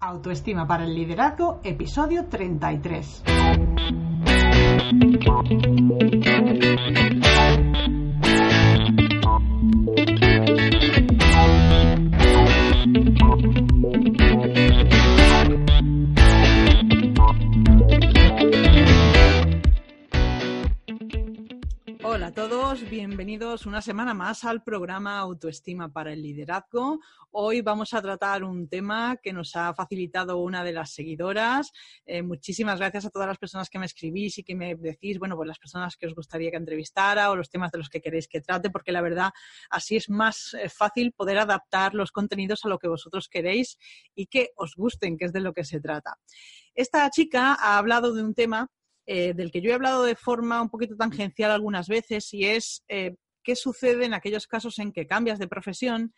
Autoestima para el liderazgo, episodio 33. Una semana más al programa Autoestima para el Liderazgo. Hoy vamos a tratar un tema que nos ha facilitado una de las seguidoras. Eh, muchísimas gracias a todas las personas que me escribís y que me decís, bueno, pues las personas que os gustaría que entrevistara o los temas de los que queréis que trate, porque la verdad así es más eh, fácil poder adaptar los contenidos a lo que vosotros queréis y que os gusten, que es de lo que se trata. Esta chica ha hablado de un tema eh, del que yo he hablado de forma un poquito tangencial algunas veces y es qué sucede en aquellos casos en que cambias de profesión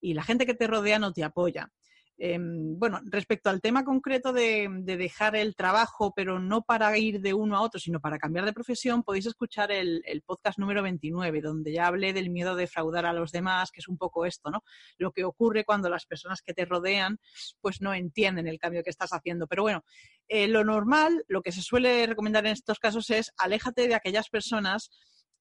y la gente que te rodea no te apoya. Em, bueno, respecto al tema concreto de, dejar el trabajo, pero no para ir de uno a otro, sino para cambiar de profesión, podéis escuchar el, podcast número 29, donde ya hablé del miedo de defraudar a los demás, que es un poco esto, ¿no? Lo que ocurre cuando las personas que te rodean, pues no entienden el cambio que estás haciendo. Pero bueno, eh, lo normal, lo que se suele recomendar en estos casos es aléjate de aquellas personas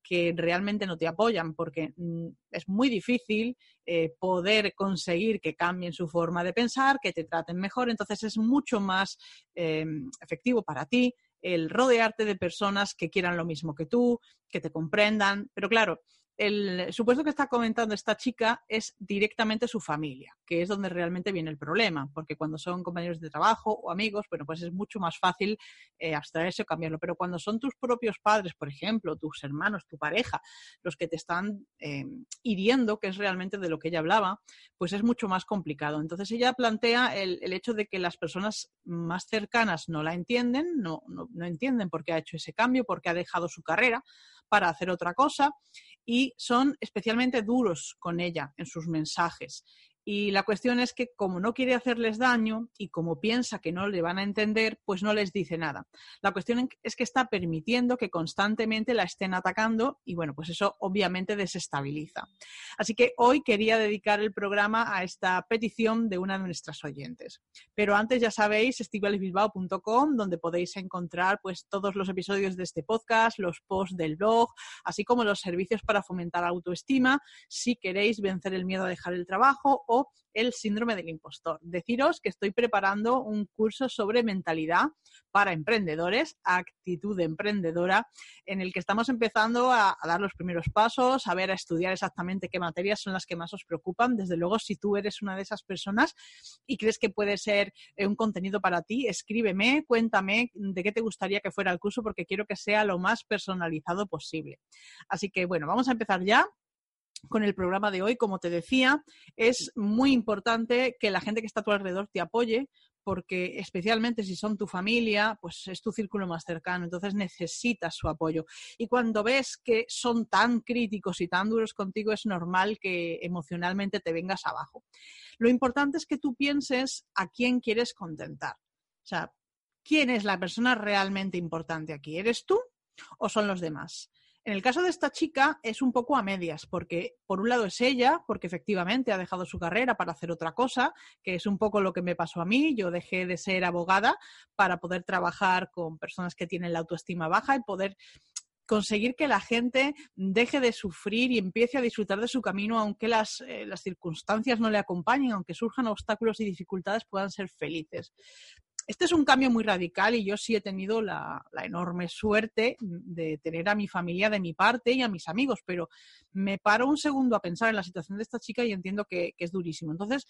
que realmente no te apoyan, porque mm, es muy difícil eh, poder conseguir que cambien su forma de pensar, que te traten mejor. Entonces es mucho más em, efectivo para ti el rodearte de personas que quieran lo mismo que tú, que te comprendan. Pero claro, el supuesto que está comentando esta chica es directamente su familia, que es donde realmente viene el problema, porque cuando son compañeros de trabajo o amigos, bueno, pues es mucho más fácil eh, abstraerse o cambiarlo, pero cuando son tus propios padres, por ejemplo, tus hermanos, tu pareja, los que te están eh, hiriendo, que es realmente de lo que ella hablaba, pues es mucho más complicado. Entonces ella plantea el, hecho de que las personas más cercanas no la entienden, no, no, no entienden por qué ha hecho ese cambio, por qué ha dejado su carrera para hacer otra cosa y son especialmente duros con ella en sus mensajes. Y la cuestión es que como no quiere hacerles daño y como piensa que no le van a entender, pues no les dice nada. La cuestión es que está permitiendo que constantemente la estén atacando y bueno, pues eso obviamente desestabiliza. Así que hoy quería dedicar el programa a esta petición de una de nuestras oyentes. Pero antes ya sabéis, estivalisbilbao.com, donde podéis encontrar pues todos los episodios de este podcast, los posts del blog, así como los servicios para fomentar autoestima, si queréis vencer el miedo a dejar el trabajo el síndrome del impostor. Deciros que estoy preparando un curso sobre mentalidad para emprendedores, actitud emprendedora, en el que estamos empezando a, dar los primeros pasos, a ver, a estudiar exactamente qué materias son las que más os preocupan. Desde luego, si tú eres una de esas personas y crees que puede ser eh, un contenido para ti, escríbeme, cuéntame de qué te gustaría que fuera el curso, porque quiero que sea lo más personalizado posible. Así que, bueno, vamos a empezar ya con el programa de hoy. Como te decía, es muy importante que la gente que está a tu alrededor te apoye, porque especialmente si son tu familia, pues es tu círculo más cercano, entonces necesitas su apoyo. Y cuando ves que son tan críticos y tan duros contigo, es normal que emocionalmente te vengas abajo. Lo importante es que tú pienses a quién quieres contentar. O sea, ¿quién es la persona realmente importante aquí? ¿Eres tú o son los demás? En el caso de esta chica es un poco a medias, porque por un lado es ella, porque efectivamente ha dejado su carrera para hacer otra cosa, que es un poco lo que me pasó a mí. Yo dejé de ser abogada para poder trabajar con personas que tienen la autoestima baja y poder conseguir que la gente deje de sufrir y empiece a disfrutar de su camino, aunque las, eh, las circunstancias no le acompañen, aunque surjan obstáculos y dificultades, puedan ser felices. Este es un cambio muy radical y yo sí he tenido la, enorme suerte de tener a mi familia de mi parte y a mis amigos, pero me paro un segundo a pensar en la situación de esta chica y entiendo que, es durísimo. Entonces,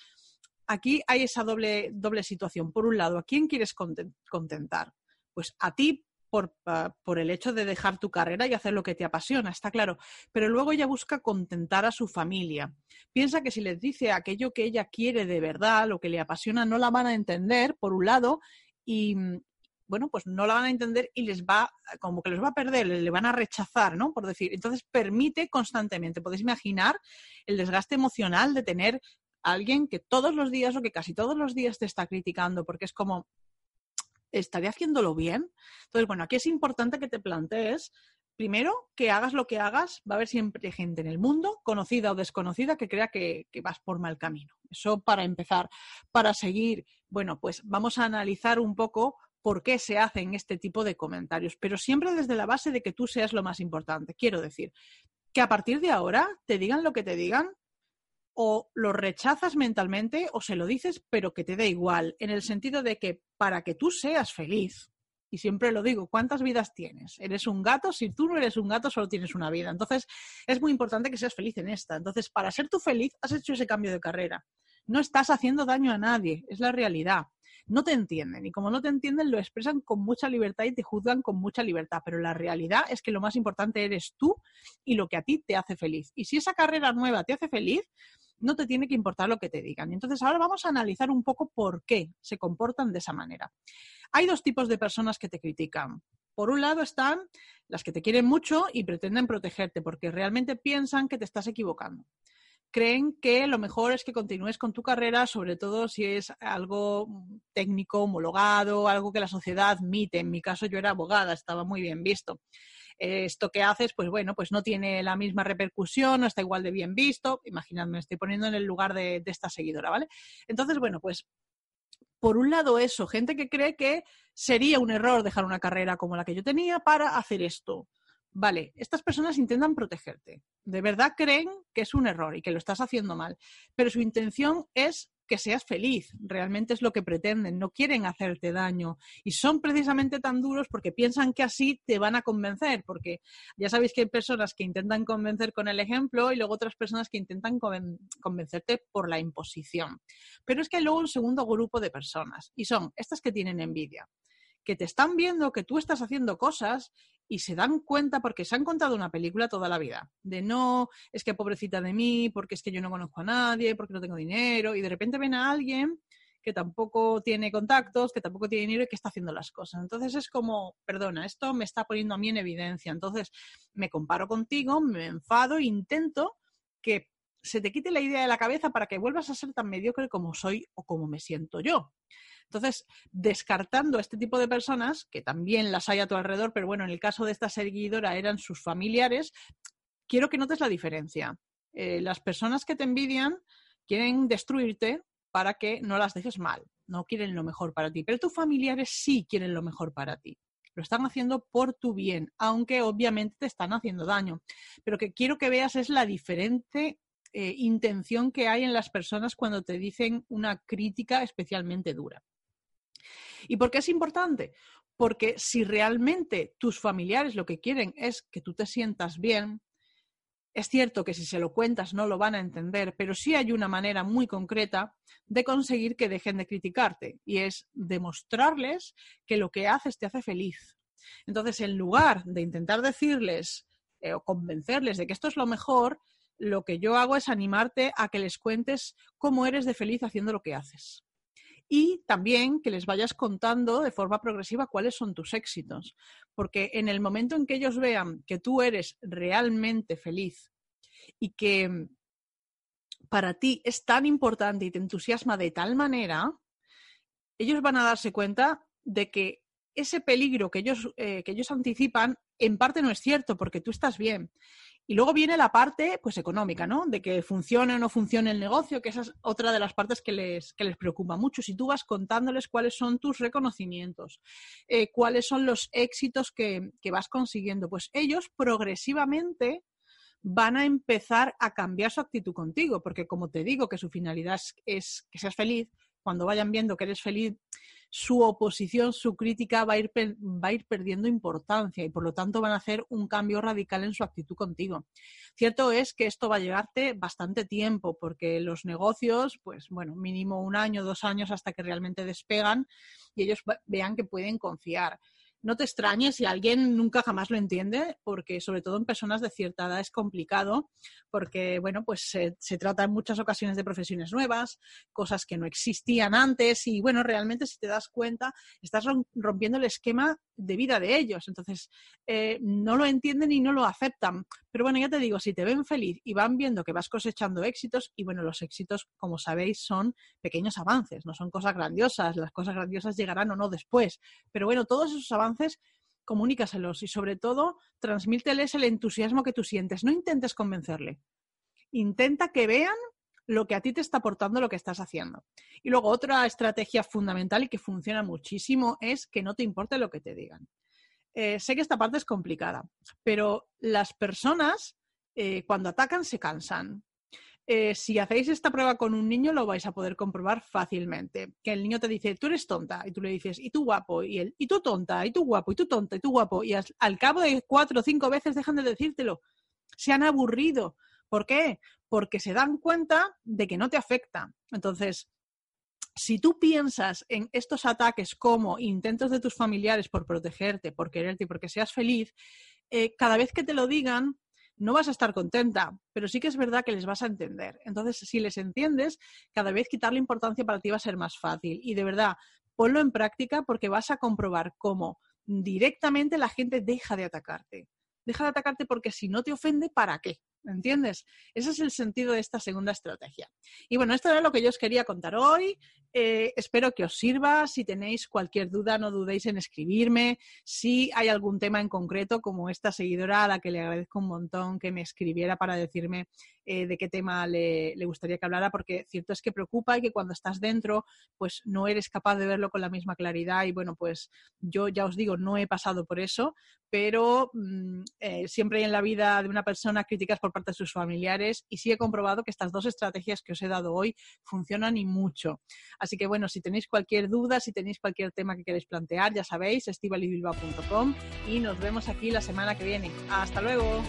aquí hay esa doble, doble situación. Por un lado, ¿a quién quieres contentar? Pues a ti por, el hecho de dejar tu carrera y hacer lo que te apasiona, está claro. Pero luego ella busca contentar a su familia. Piensa que si les dice aquello que ella quiere de verdad, lo que le apasiona, no la van a entender, por un lado, y, bueno, pues no la van a entender y les va, como que les va a perder, le van a rechazar, ¿no? Por decir. Entonces permite constantemente, podéis imaginar el desgaste emocional de tener alguien que todos los días o que casi todos los días te está criticando, porque es como, ¿estaré haciéndolo bien? Entonces, bueno, aquí es importante que te plantees, primero, que hagas lo que hagas, va a haber siempre gente en el mundo, conocida o desconocida, que crea que, vas por mal camino. Eso para empezar. Para seguir, Bueno, pues vamos a analizar un poco por qué se hacen este tipo de comentarios, pero siempre desde la base de que tú seas lo más importante. Quiero decir, que a partir de ahora te digan lo que te digan, o lo rechazas mentalmente o se lo dices, pero que te dé igual, en el sentido de que para que tú seas feliz, y siempre lo digo, ¿cuántas vidas tienes? ¿Eres un gato? Si tú no eres un gato, solo tienes una vida. Entonces, es muy importante que seas feliz en esta. Entonces, para ser tú feliz, has hecho ese cambio de carrera. No estás haciendo daño a nadie, es la realidad. No te entienden y como no te entienden lo expresan con mucha libertad y te juzgan con mucha libertad, pero la realidad es que lo más importante eres tú y lo que a ti te hace feliz. Y si esa carrera nueva te hace feliz, no te tiene que importar lo que te digan. Entonces, ahora vamos a analizar un poco por qué se comportan de esa manera. Hay dos tipos de personas que te critican. Por un lado están las que te quieren mucho y pretenden protegerte porque realmente piensan que te estás equivocando. Creen que lo mejor es que continúes con tu carrera, sobre todo si es algo técnico, homologado, algo que la sociedad admite. En mi caso yo era abogada, estaba muy bien visto esto que haces, pues bueno, pues no tiene la misma repercusión, no está igual de bien visto. Imaginadme, me estoy poniendo en el lugar de, de esta seguidora, ¿vale? Entonces, bueno, pues por un lado eso, gente que cree que sería un error dejar una carrera como la que yo tenía para hacer esto. Vale, estas personas intentan protegerte. De verdad creen que es un error y que lo estás haciendo mal, pero su intención es que seas feliz. Realmente es lo que pretenden, no quieren hacerte daño. Y son precisamente tan duros porque piensan que así te van a convencer, porque ya sabéis que hay personas que intentan convencer con el ejemplo y luego otras personas que intentan convencerte por la imposición. Pero es que hay luego un segundo grupo de personas y son estas que tienen envidia que te están viendo que tú estás haciendo cosas y se dan cuenta porque se han contado una película toda la vida, de no, es que pobrecita de mí, porque es que yo no conozco a nadie, porque no tengo dinero, y de repente ven a alguien que tampoco tiene contactos, que tampoco tiene dinero y que está haciendo las cosas. Entonces es como, perdona, esto me está poniendo a mí en evidencia. Entonces me comparo contigo, me enfado, intento que se te quite la idea de la cabeza para que vuelvas a ser tan mediocre como soy o como me siento yo. Entonces, descartando este tipo de personas, que también las hay a tu alrededor, pero bueno, en el caso de esta seguidora eran sus familiares, quiero que notes la diferencia. Eh, las personas que te envidian quieren destruirte para que no las dejes mal, no quieren lo mejor para ti, pero tus familiares sí quieren lo mejor para ti. Lo están haciendo por tu bien, aunque obviamente te están haciendo daño. Pero que quiero que veas es la diferente eh, intención que hay en las personas cuando te dicen una crítica especialmente dura. ¿Y por qué es importante? Porque si realmente tus familiares lo que quieren es que tú te sientas bien, es cierto que si se lo cuentas no lo van a entender, pero sí hay una manera muy concreta de conseguir que dejen de criticarte y es demostrarles que lo que haces te hace feliz. Entonces, en lugar de intentar decirles eh, o convencerles de que esto es lo mejor, lo que yo hago es animarte a que les cuentes cómo eres de feliz haciendo lo que haces y también que les vayas contando de forma progresiva cuáles son tus éxitos, porque en el momento en que ellos vean que tú eres realmente feliz y que para ti es tan importante y te entusiasma de tal manera, ellos van a darse cuenta de que ese peligro que ellos, eh, que ellos anticipan en parte no es cierto porque tú estás bien y luego viene la parte pues económica, ¿no? De que funcione o no funcione el negocio, que esa es otra de las partes que les, que les preocupa mucho. Si tú vas contándoles cuáles son tus reconocimientos, eh, cuáles son los éxitos que, que vas consiguiendo, pues ellos progresivamente van a empezar a cambiar su actitud contigo, porque como te digo que su finalidad es que seas feliz, cuando vayan viendo que eres feliz, su oposición, su crítica va a, ir, va a ir perdiendo importancia y por lo tanto van a hacer un cambio radical en su actitud contigo. Cierto es que esto va a llevarte bastante tiempo porque los negocios, pues bueno, mínimo un año, dos años hasta que realmente despegan y ellos vean que pueden confiar no te extrañes si alguien nunca jamás lo entiende, porque sobre todo en personas de cierta edad es complicado, porque bueno, pues se, se, trata en muchas ocasiones de profesiones nuevas, cosas que no existían antes, y bueno, realmente si te das cuenta, estás rompiendo el esquema de vida de ellos. Entonces, eh, no lo entienden y no lo aceptan. Pero bueno, ya te digo, si te ven feliz y van viendo que vas cosechando éxitos, y bueno, los éxitos, como sabéis, son pequeños avances, no son cosas grandiosas, las cosas grandiosas llegarán o no después. Pero bueno, todos esos avances comunícaselos y sobre todo transmíteles el entusiasmo que tú sientes. No intentes convencerle. Intenta que vean lo que a ti te está aportando lo que estás haciendo. Y luego otra estrategia fundamental y que funciona muchísimo es que no te importe lo que te digan. Eh, sé que esta parte es complicada, pero las personas eh, cuando atacan se cansan. Eh, si hacéis esta prueba con un niño lo vais a poder comprobar fácilmente. Que el niño te dice, tú eres tonta, y tú le dices, y tú guapo, y él, y tú tonta, y tú guapo, y tú tonta, y tú guapo, y al cabo de cuatro o cinco veces dejan de decírtelo. Se han aburrido. ¿Por qué? Porque se dan cuenta de que no te afecta. Entonces, si tú piensas en estos ataques como intentos de tus familiares por protegerte, por quererte y porque seas feliz, eh, cada vez que te lo digan, no vas a estar contenta, pero sí que es verdad que les vas a entender. Entonces, si les entiendes, cada vez quitarle importancia para ti va a ser más fácil. Y de verdad, ponlo en práctica porque vas a comprobar cómo directamente la gente deja de atacarte. Deja de atacarte porque si no te ofende, ¿para qué? ¿Entiendes? Ese es el sentido de esta segunda estrategia. Y bueno, esto era lo que yo os quería contar hoy. Eh, espero que os sirva. Si tenéis cualquier duda, no dudéis en escribirme. Si hay algún tema en concreto, como esta seguidora a la que le agradezco un montón que me escribiera para decirme eh, de qué tema le, gustaría que hablara, porque cierto es que preocupa y que cuando estás dentro, pues no eres capaz de verlo con la misma claridad. Y bueno, pues yo ya os digo, no he pasado por eso, pero mm, eh, siempre en la vida de una persona críticas por parte de sus familiares y sí he comprobado que estas dos estrategias que os he dado hoy funcionan y mucho. Así que bueno, si tenéis cualquier duda, si tenéis cualquier tema que queréis plantear, ya sabéis, estivalibilba.com y nos vemos aquí la semana que viene. Hasta luego.